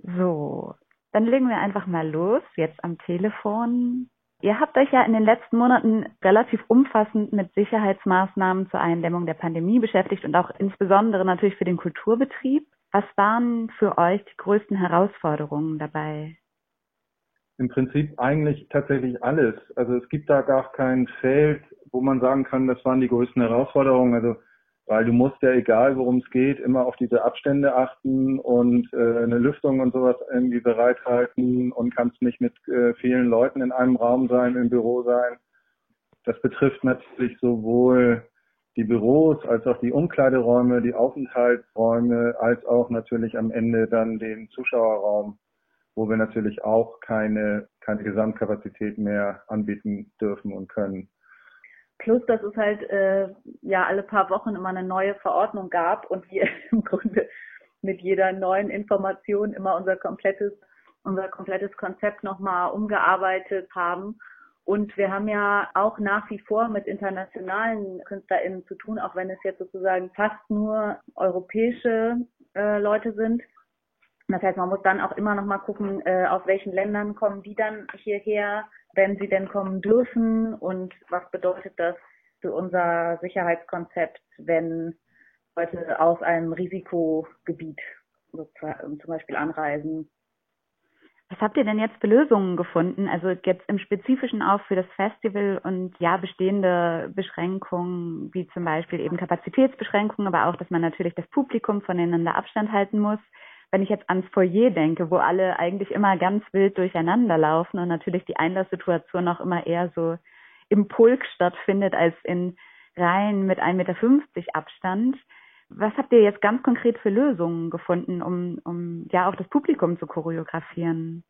So, dann legen wir einfach mal los, jetzt am Telefon. Ihr habt euch ja in den letzten Monaten relativ umfassend mit Sicherheitsmaßnahmen zur Eindämmung der Pandemie beschäftigt und auch insbesondere natürlich für den Kulturbetrieb. Was waren für euch die größten Herausforderungen dabei? Im Prinzip eigentlich tatsächlich alles. Also es gibt da gar kein Feld, wo man sagen kann, das waren die größten Herausforderungen. Also weil du musst ja, egal worum es geht, immer auf diese Abstände achten und äh, eine Lüftung und sowas irgendwie bereithalten und kannst nicht mit äh, vielen Leuten in einem Raum sein, im Büro sein. Das betrifft natürlich sowohl die Büros als auch die Umkleideräume, die Aufenthaltsräume, als auch natürlich am Ende dann den Zuschauerraum wo wir natürlich auch keine, keine Gesamtkapazität mehr anbieten dürfen und können. Plus, dass es halt äh, ja alle paar Wochen immer eine neue Verordnung gab und wir im Grunde mit jeder neuen Information immer unser komplettes, unser komplettes Konzept nochmal umgearbeitet haben. Und wir haben ja auch nach wie vor mit internationalen KünstlerInnen zu tun, auch wenn es jetzt sozusagen fast nur europäische äh, Leute sind. Das heißt, man muss dann auch immer noch mal gucken, äh, aus welchen Ländern kommen die dann hierher, wenn sie denn kommen dürfen und was bedeutet das für unser Sicherheitskonzept, wenn Leute aus einem Risikogebiet zum Beispiel anreisen. Was habt ihr denn jetzt für Lösungen gefunden? Also jetzt im Spezifischen auch für das Festival und ja, bestehende Beschränkungen, wie zum Beispiel eben Kapazitätsbeschränkungen, aber auch, dass man natürlich das Publikum voneinander Abstand halten muss wenn ich jetzt ans Foyer denke, wo alle eigentlich immer ganz wild durcheinander laufen und natürlich die Einlasssituation auch immer eher so im Pulk stattfindet als in Reihen mit 1,50 Meter Abstand. Was habt ihr jetzt ganz konkret für Lösungen gefunden, um, um ja auch das Publikum zu choreografieren?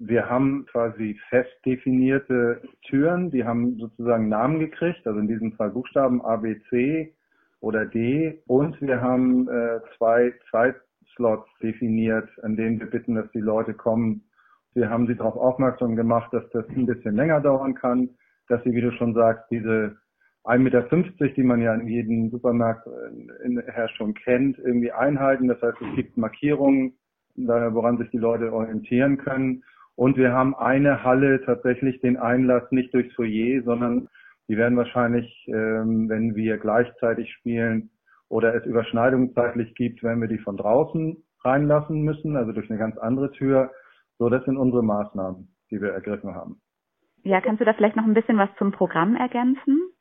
Wir haben quasi fest definierte Türen, die haben sozusagen Namen gekriegt, also in diesem Fall Buchstaben A, B, C oder D. Und wir haben äh, zwei Zeitslots definiert, an denen wir bitten, dass die Leute kommen. Wir haben sie darauf aufmerksam gemacht, dass das ein bisschen länger dauern kann, dass sie, wie du schon sagst, diese 1,50 Meter, die man ja in jedem Supermarkt her schon kennt, irgendwie einhalten. Das heißt, es gibt Markierungen, woran sich die Leute orientieren können. Und wir haben eine Halle tatsächlich den Einlass nicht durchs Foyer, sondern die werden wahrscheinlich, ähm, wenn wir gleichzeitig spielen oder es Überschneidungen zeitlich gibt, werden wir die von draußen reinlassen müssen, also durch eine ganz andere Tür. So, das sind unsere Maßnahmen, die wir ergriffen haben. Ja, kannst du da vielleicht noch ein bisschen was zum Programm ergänzen?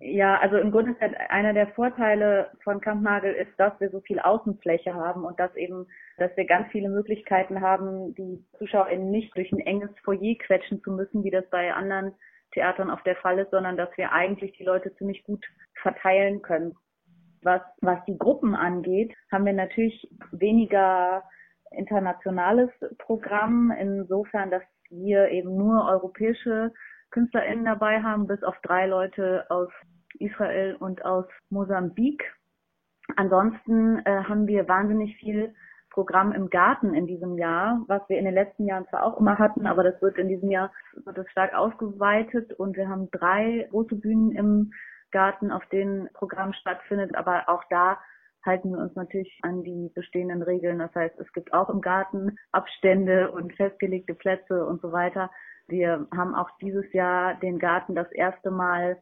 Ja, also im Grunde ist einer der Vorteile von Kampnagel ist, dass wir so viel Außenfläche haben und dass eben, dass wir ganz viele Möglichkeiten haben, die ZuschauerInnen nicht durch ein enges Foyer quetschen zu müssen, wie das bei anderen Theatern auf der Fall ist, sondern dass wir eigentlich die Leute ziemlich gut verteilen können. Was, was die Gruppen angeht, haben wir natürlich weniger internationales Programm, insofern, dass wir eben nur europäische KünstlerInnen dabei haben, bis auf drei Leute aus Israel und aus Mosambik. Ansonsten äh, haben wir wahnsinnig viel Programm im Garten in diesem Jahr, was wir in den letzten Jahren zwar auch immer hatten, aber das wird in diesem Jahr wird das stark ausgeweitet und wir haben drei große Bühnen im Garten, auf denen Programm stattfindet, aber auch da halten wir uns natürlich an die bestehenden Regeln. Das heißt, es gibt auch im Garten Abstände und festgelegte Plätze und so weiter. Wir haben auch dieses Jahr den Garten das erste Mal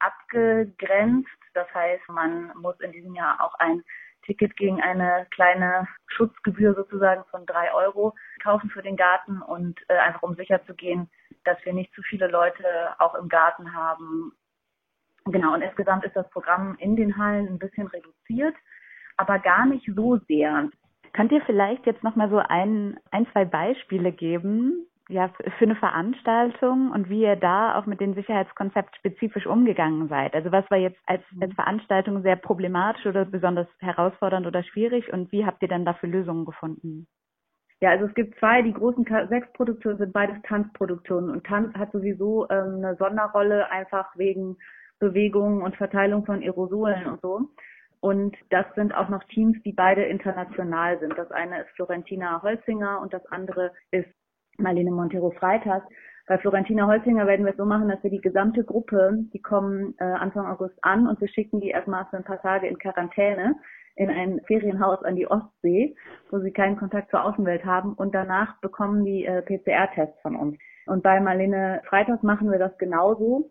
abgegrenzt. Das heißt, man muss in diesem Jahr auch ein Ticket gegen eine kleine Schutzgebühr sozusagen von drei Euro kaufen für den Garten und äh, einfach um sicher zu gehen, dass wir nicht zu viele Leute auch im Garten haben. Genau, und insgesamt ist das Programm in den Hallen ein bisschen reduziert, aber gar nicht so sehr. Könnt ihr vielleicht jetzt nochmal so ein, ein, zwei Beispiele geben, ja, für eine Veranstaltung und wie ihr da auch mit dem Sicherheitskonzept spezifisch umgegangen seid. Also was war jetzt als, mhm. als Veranstaltung sehr problematisch oder besonders herausfordernd oder schwierig und wie habt ihr dann dafür Lösungen gefunden? Ja, also es gibt zwei, die großen sechs Produktionen sind beides Tanzproduktionen und Tanz hat sowieso ähm, eine Sonderrolle einfach wegen Bewegung und Verteilung von Aerosolen und so. Und das sind auch noch Teams, die beide international sind. Das eine ist Florentina Holzinger und das andere ist Marlene Montero Freitas. Bei Florentina Holzinger werden wir es so machen, dass wir die gesamte Gruppe, die kommen äh, Anfang August an und wir schicken die erstmal für ein paar Tage in Quarantäne in ein Ferienhaus an die Ostsee, wo sie keinen Kontakt zur Außenwelt haben und danach bekommen die äh, PCR-Tests von uns. Und bei Marlene Freitas machen wir das genauso.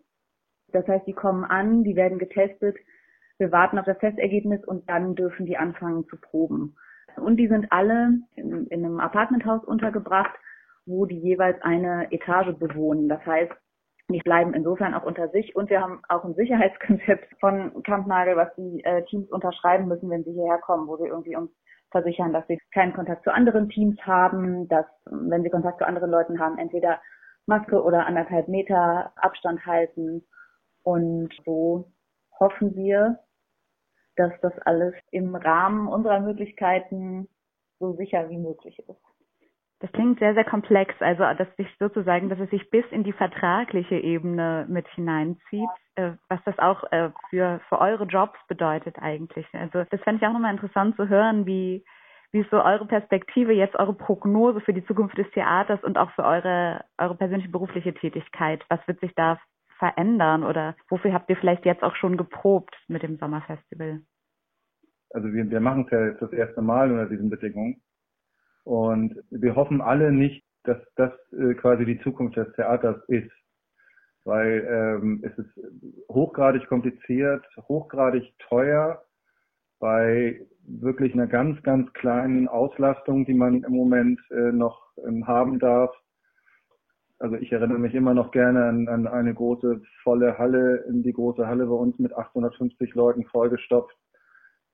Das heißt, die kommen an, die werden getestet, wir warten auf das Testergebnis und dann dürfen die anfangen zu proben. Und die sind alle in, in einem Apartmenthaus untergebracht wo die jeweils eine Etage bewohnen. Das heißt, die bleiben insofern auch unter sich und wir haben auch ein Sicherheitskonzept von Kampnagel, was die äh, Teams unterschreiben müssen, wenn sie hierher kommen, wo wir irgendwie uns versichern, dass sie keinen Kontakt zu anderen Teams haben, dass wenn sie Kontakt zu anderen Leuten haben, entweder Maske oder anderthalb Meter Abstand halten. Und so hoffen wir, dass das alles im Rahmen unserer Möglichkeiten so sicher wie möglich ist. Das klingt sehr, sehr komplex. Also, dass sich sozusagen, dass es sich bis in die vertragliche Ebene mit hineinzieht, äh, was das auch äh, für, für eure Jobs bedeutet eigentlich. Also, das fände ich auch nochmal interessant zu hören, wie, wie ist so eure Perspektive, jetzt eure Prognose für die Zukunft des Theaters und auch für eure, eure persönliche berufliche Tätigkeit. Was wird sich da verändern oder wofür habt ihr vielleicht jetzt auch schon geprobt mit dem Sommerfestival? Also wir, wir machen es ja jetzt das erste Mal unter diesen Bedingungen. Und wir hoffen alle nicht, dass das äh, quasi die Zukunft des Theaters ist. Weil ähm, es ist hochgradig kompliziert, hochgradig teuer, bei wirklich einer ganz, ganz kleinen Auslastung, die man im Moment äh, noch ähm, haben darf. Also ich erinnere mich immer noch gerne an, an eine große volle Halle, in die große Halle bei uns mit 850 Leuten vollgestopft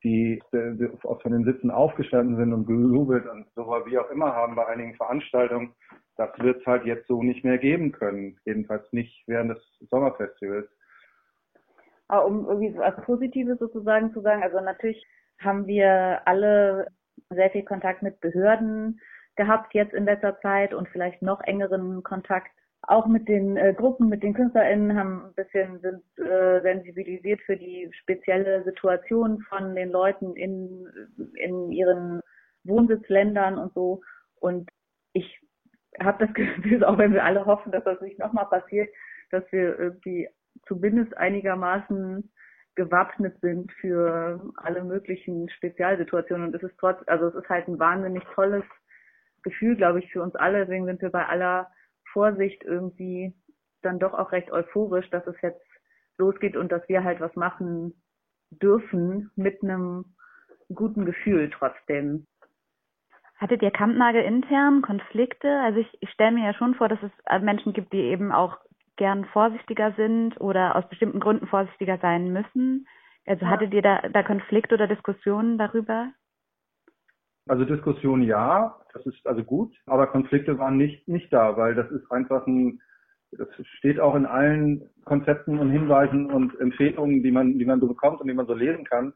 die, die von den Sitzen aufgestanden sind und gejubelt und so wie auch immer haben bei einigen Veranstaltungen, das wird es halt jetzt so nicht mehr geben können. Jedenfalls nicht während des Sommerfestivals. Aber um irgendwie so was Positives sozusagen zu sagen, also natürlich haben wir alle sehr viel Kontakt mit Behörden gehabt jetzt in letzter Zeit und vielleicht noch engeren Kontakt auch mit den äh, Gruppen, mit den KünstlerInnen, haben ein bisschen sind äh, sensibilisiert für die spezielle Situation von den Leuten in, in ihren Wohnsitzländern und so. Und ich habe das Gefühl, auch wenn wir alle hoffen, dass das nicht nochmal passiert, dass wir irgendwie zumindest einigermaßen gewappnet sind für alle möglichen Spezialsituationen. Und es ist trotz, also es ist halt ein wahnsinnig tolles Gefühl, glaube ich, für uns alle. Deswegen sind wir bei aller Vorsicht irgendwie dann doch auch recht euphorisch, dass es jetzt losgeht und dass wir halt was machen dürfen mit einem guten Gefühl trotzdem. Hattet ihr Kampnagel intern Konflikte? Also ich, ich stelle mir ja schon vor, dass es Menschen gibt, die eben auch gern vorsichtiger sind oder aus bestimmten Gründen vorsichtiger sein müssen. Also ja. hattet ihr da, da Konflikte oder Diskussionen darüber? Also Diskussion ja, das ist also gut, aber Konflikte waren nicht, nicht da, weil das ist einfach ein, das steht auch in allen Konzepten und Hinweisen und Empfehlungen, die man, die man so bekommt und die man so lesen kann,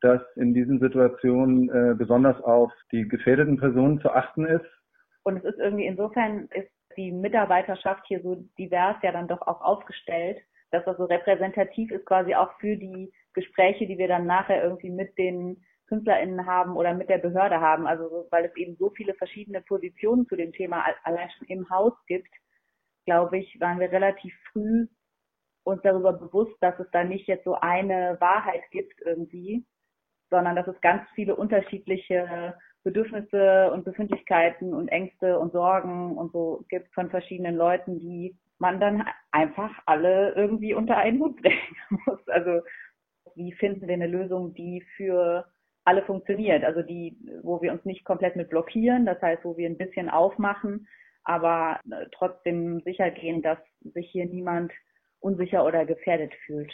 dass in diesen Situationen äh, besonders auf die gefährdeten Personen zu achten ist. Und es ist irgendwie insofern ist die Mitarbeiterschaft hier so divers ja dann doch auch aufgestellt, dass das so repräsentativ ist quasi auch für die Gespräche, die wir dann nachher irgendwie mit den KünstlerInnen haben oder mit der Behörde haben. Also weil es eben so viele verschiedene Positionen zu dem Thema allein schon im Haus gibt, glaube ich, waren wir relativ früh uns darüber bewusst, dass es da nicht jetzt so eine Wahrheit gibt irgendwie, sondern dass es ganz viele unterschiedliche Bedürfnisse und Befindlichkeiten und Ängste und Sorgen und so gibt von verschiedenen Leuten, die man dann einfach alle irgendwie unter einen Hut bringen muss. Also wie finden wir eine Lösung, die für alle funktioniert. Also die, wo wir uns nicht komplett mit blockieren, das heißt, wo wir ein bisschen aufmachen, aber äh, trotzdem sicher gehen, dass sich hier niemand unsicher oder gefährdet fühlt.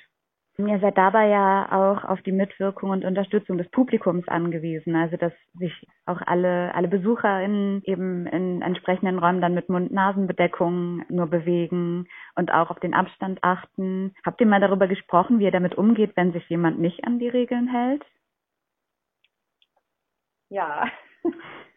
Ihr seid dabei ja auch auf die Mitwirkung und Unterstützung des Publikums angewiesen, also dass sich auch alle, alle BesucherInnen eben in entsprechenden Räumen dann mit Mund-Nasen-Bedeckung nur bewegen und auch auf den Abstand achten. Habt ihr mal darüber gesprochen, wie ihr damit umgeht, wenn sich jemand nicht an die Regeln hält? Ja.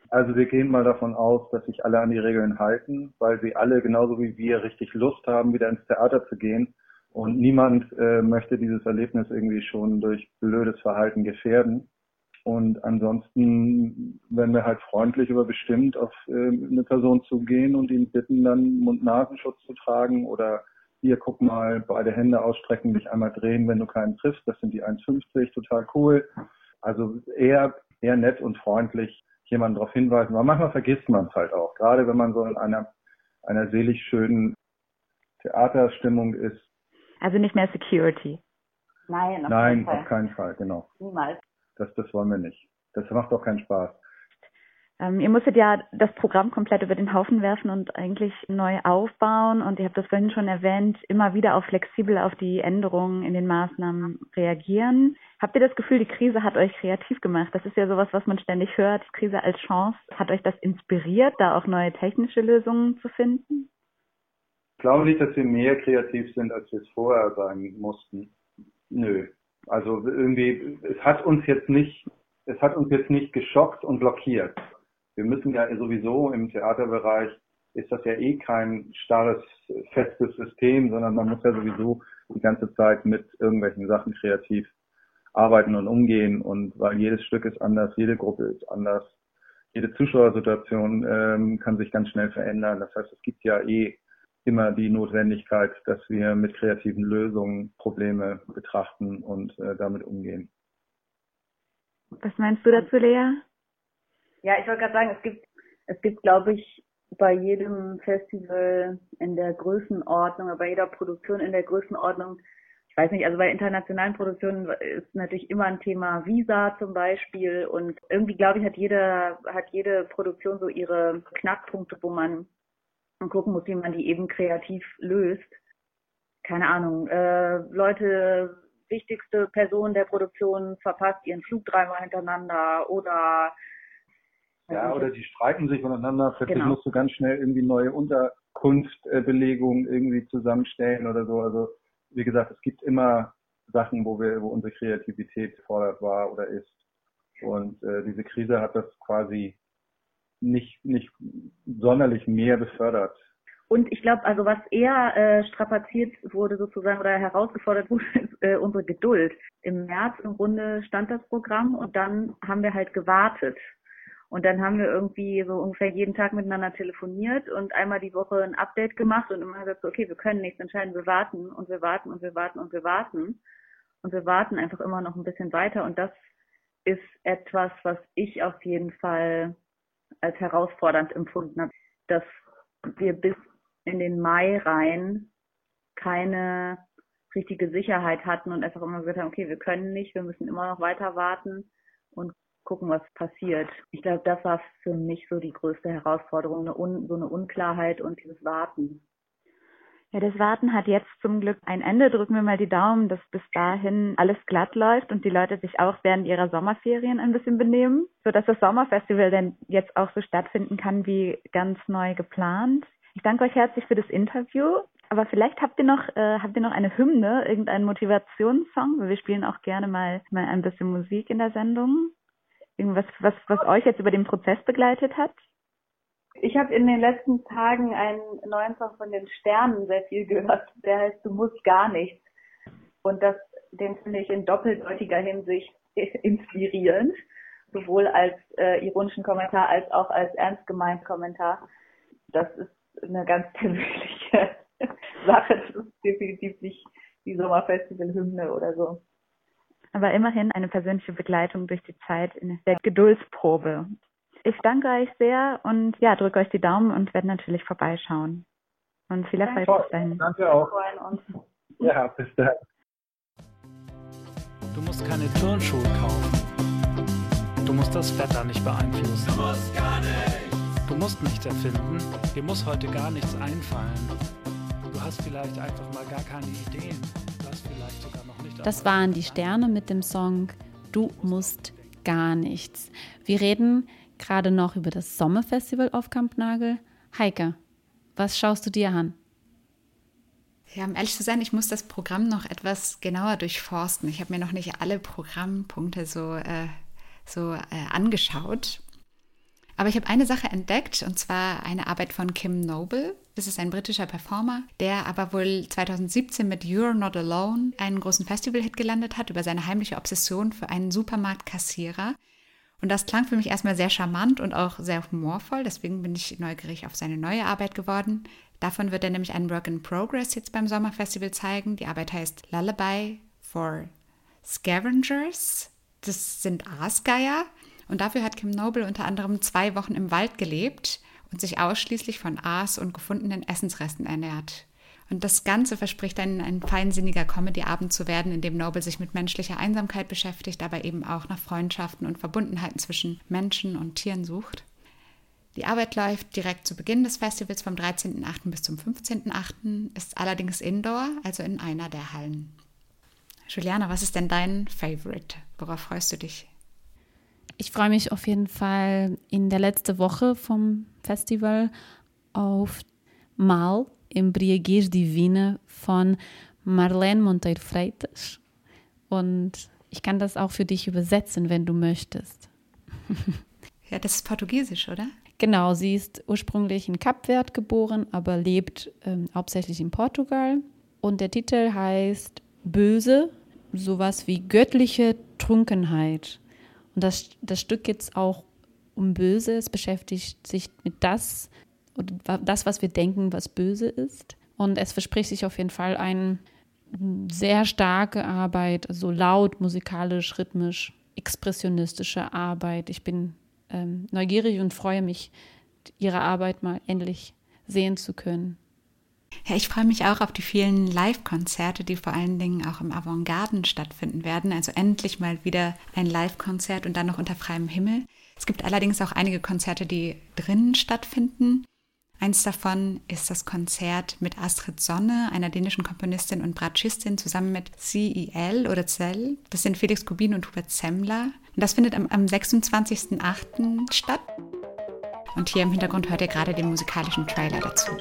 Also wir gehen mal davon aus, dass sich alle an die Regeln halten, weil sie alle genauso wie wir richtig Lust haben, wieder ins Theater zu gehen. Und niemand äh, möchte dieses Erlebnis irgendwie schon durch blödes Verhalten gefährden. Und ansonsten werden wir halt freundlich über bestimmt auf äh, eine Person zugehen und ihn bitten, dann Mund-Nasenschutz zu tragen oder hier, guck mal, beide Hände ausstrecken, dich einmal drehen, wenn du keinen triffst. Das sind die 1,50, total cool. Also eher eher nett und freundlich jemanden darauf hinweisen. Aber manchmal vergisst man es halt auch, gerade wenn man so in einer, einer selig schönen Theaterstimmung ist. Also nicht mehr Security. Nein, auf, Nein, keinen, auf keinen Fall, genau. Niemals. Das, das wollen wir nicht. Das macht doch keinen Spaß. Ähm, ihr musstet ja das Programm komplett über den Haufen werfen und eigentlich neu aufbauen. Und ihr habt das vorhin schon erwähnt, immer wieder auch flexibel auf die Änderungen in den Maßnahmen reagieren. Habt ihr das Gefühl, die Krise hat euch kreativ gemacht? Das ist ja sowas, was man ständig hört. Die Krise als Chance. Hat euch das inspiriert, da auch neue technische Lösungen zu finden? Ich glaube nicht, dass wir mehr kreativ sind, als wir es vorher sein mussten. Nö. Also irgendwie, es hat uns jetzt nicht, es hat uns jetzt nicht geschockt und blockiert wir müssen ja sowieso im Theaterbereich ist das ja eh kein starres, festes System, sondern man muss ja sowieso die ganze Zeit mit irgendwelchen Sachen kreativ arbeiten und umgehen und weil jedes Stück ist anders, jede Gruppe ist anders, jede Zuschauersituation ähm, kann sich ganz schnell verändern. Das heißt, es gibt ja eh immer die Notwendigkeit, dass wir mit kreativen Lösungen Probleme betrachten und äh, damit umgehen. Was meinst du dazu, Lea? Ja, ich wollte gerade sagen, es gibt, es gibt, glaube ich, bei jedem Festival in der Größenordnung, bei jeder Produktion in der Größenordnung, ich weiß nicht, also bei internationalen Produktionen ist natürlich immer ein Thema Visa zum Beispiel und irgendwie glaube ich hat jede hat jede Produktion so ihre Knackpunkte, wo man gucken muss, wie man die eben kreativ löst. Keine Ahnung, äh, Leute, wichtigste Person der Produktion verpasst ihren Flug dreimal hintereinander oder ja, oder die streiten sich voneinander. Plötzlich genau. musst du ganz schnell irgendwie neue Unterkunftbelegungen irgendwie zusammenstellen oder so. Also wie gesagt, es gibt immer Sachen, wo wir, wo unsere Kreativität gefordert war oder ist. Und äh, diese Krise hat das quasi nicht, nicht sonderlich mehr befördert. Und ich glaube, also was eher äh, strapaziert wurde sozusagen oder herausgefordert wurde, ist äh, unsere Geduld. Im März im Grunde stand das Programm und dann haben wir halt gewartet. Und dann haben wir irgendwie so ungefähr jeden Tag miteinander telefoniert und einmal die Woche ein Update gemacht und immer gesagt, okay, wir können nichts entscheiden, wir warten und wir warten und wir warten und wir warten. Und wir warten einfach immer noch ein bisschen weiter. Und das ist etwas, was ich auf jeden Fall als herausfordernd empfunden habe, dass wir bis in den Mai rein keine richtige Sicherheit hatten und einfach immer gesagt haben, okay, wir können nicht, wir müssen immer noch weiter warten und gucken, was passiert. Ich glaube, das war für mich so die größte Herausforderung, eine Un so eine Unklarheit und dieses Warten. Ja, das Warten hat jetzt zum Glück ein Ende. Drücken wir mal die Daumen, dass bis dahin alles glatt läuft und die Leute sich auch während ihrer Sommerferien ein bisschen benehmen, sodass das Sommerfestival dann jetzt auch so stattfinden kann wie ganz neu geplant. Ich danke euch herzlich für das Interview. Aber vielleicht habt ihr noch, äh, habt ihr noch eine Hymne, irgendeinen Motivationssong? Wir spielen auch gerne mal, mal ein bisschen Musik in der Sendung. Irgendwas, was, was euch jetzt über den Prozess begleitet hat? Ich habe in den letzten Tagen einen neuen Song von den Sternen sehr viel gehört, der heißt Du musst gar nichts. Und das, den finde ich in doppeldeutiger Hinsicht inspirierend, sowohl als äh, ironischen Kommentar als auch als ernst gemeinten Kommentar. Das ist eine ganz persönliche Sache. Das ist definitiv nicht die Sommerfestival-Hymne oder so. Aber immerhin eine persönliche Begleitung durch die Zeit in der Geduldsprobe. Ich danke euch sehr und ja, drücke euch die Daumen und werde natürlich vorbeischauen. Und viel Erfolg bis dahin. Danke auch. Ja, bis dahin. Du musst keine Turnschuhe kaufen. Du musst das Wetter nicht beeinflussen. Du musst gar nichts. Du musst nichts erfinden. Dir muss heute gar nichts einfallen. Du hast vielleicht einfach mal gar keine Ideen. Das waren die Sterne mit dem Song Du musst gar nichts. Wir reden gerade noch über das Sommerfestival auf Kampnagel. Heike, was schaust du dir an? Ja, um ehrlich zu sein, ich muss das Programm noch etwas genauer durchforsten. Ich habe mir noch nicht alle Programmpunkte so, äh, so äh, angeschaut. Aber ich habe eine Sache entdeckt, und zwar eine Arbeit von Kim Noble. Das ist ein britischer Performer, der aber wohl 2017 mit You're Not Alone einen großen Festival-Hit gelandet hat über seine heimliche Obsession für einen Supermarktkassierer. Und das klang für mich erstmal sehr charmant und auch sehr humorvoll. Deswegen bin ich neugierig auf seine neue Arbeit geworden. Davon wird er nämlich einen Work in Progress jetzt beim Sommerfestival zeigen. Die Arbeit heißt Lullaby for Scavengers. Das sind Aasgeier. Und dafür hat Kim Noble unter anderem zwei Wochen im Wald gelebt und sich ausschließlich von Aas und gefundenen Essensresten ernährt. Und das Ganze verspricht ein, ein feinsinniger Comedy-Abend zu werden, in dem Noble sich mit menschlicher Einsamkeit beschäftigt, aber eben auch nach Freundschaften und Verbundenheiten zwischen Menschen und Tieren sucht. Die Arbeit läuft direkt zu Beginn des Festivals vom 13.8. bis zum 15.8., ist allerdings indoor, also in einer der Hallen. Juliana, was ist denn dein Favorite? Worauf freust du dich? Ich freue mich auf jeden Fall in der letzten Woche vom Festival auf Mal im Brieguês Divine von Marlene Monteiro Freitas. Und ich kann das auch für dich übersetzen, wenn du möchtest. Ja, das ist Portugiesisch, oder? Genau, sie ist ursprünglich in Kapverd geboren, aber lebt ähm, hauptsächlich in Portugal. Und der Titel heißt Böse, sowas wie göttliche Trunkenheit. Und das, das Stück geht es auch um Böse. Es beschäftigt sich mit das, das, was wir denken, was böse ist. Und es verspricht sich auf jeden Fall eine sehr starke Arbeit, so laut, musikalisch, rhythmisch, expressionistische Arbeit. Ich bin ähm, neugierig und freue mich, ihre Arbeit mal endlich sehen zu können. Ja, ich freue mich auch auf die vielen Live-Konzerte, die vor allen Dingen auch im Avantgarden stattfinden werden. Also endlich mal wieder ein Live-Konzert und dann noch unter freiem Himmel. Es gibt allerdings auch einige Konzerte, die drinnen stattfinden. Eins davon ist das Konzert mit Astrid Sonne, einer dänischen Komponistin und Bratschistin, zusammen mit CEL oder Zell. Das sind Felix Kubin und Hubert Zemmler. Und das findet am, am 26.08. statt. Und hier im Hintergrund hört ihr gerade den musikalischen Trailer dazu.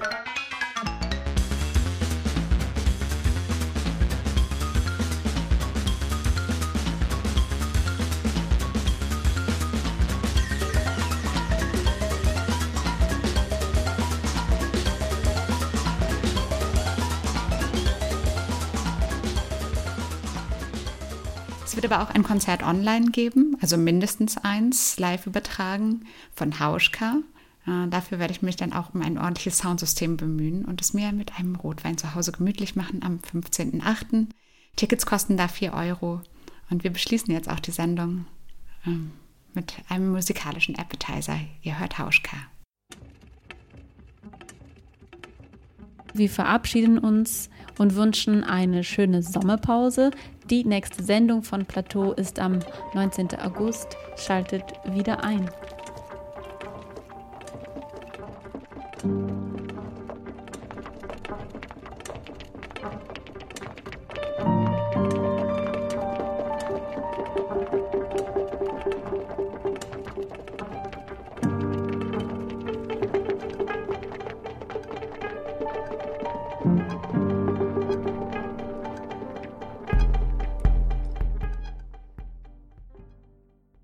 Wird aber auch ein Konzert online geben, also mindestens eins live übertragen von Hauschka. Äh, dafür werde ich mich dann auch um ein ordentliches Soundsystem bemühen und es mir mit einem Rotwein zu Hause gemütlich machen am 15.08. Tickets kosten da 4 Euro und wir beschließen jetzt auch die Sendung ähm, mit einem musikalischen Appetizer. Ihr hört Hauschka. Wir verabschieden uns und wünschen eine schöne Sommerpause. Die nächste Sendung von Plateau ist am 19. August. Schaltet wieder ein.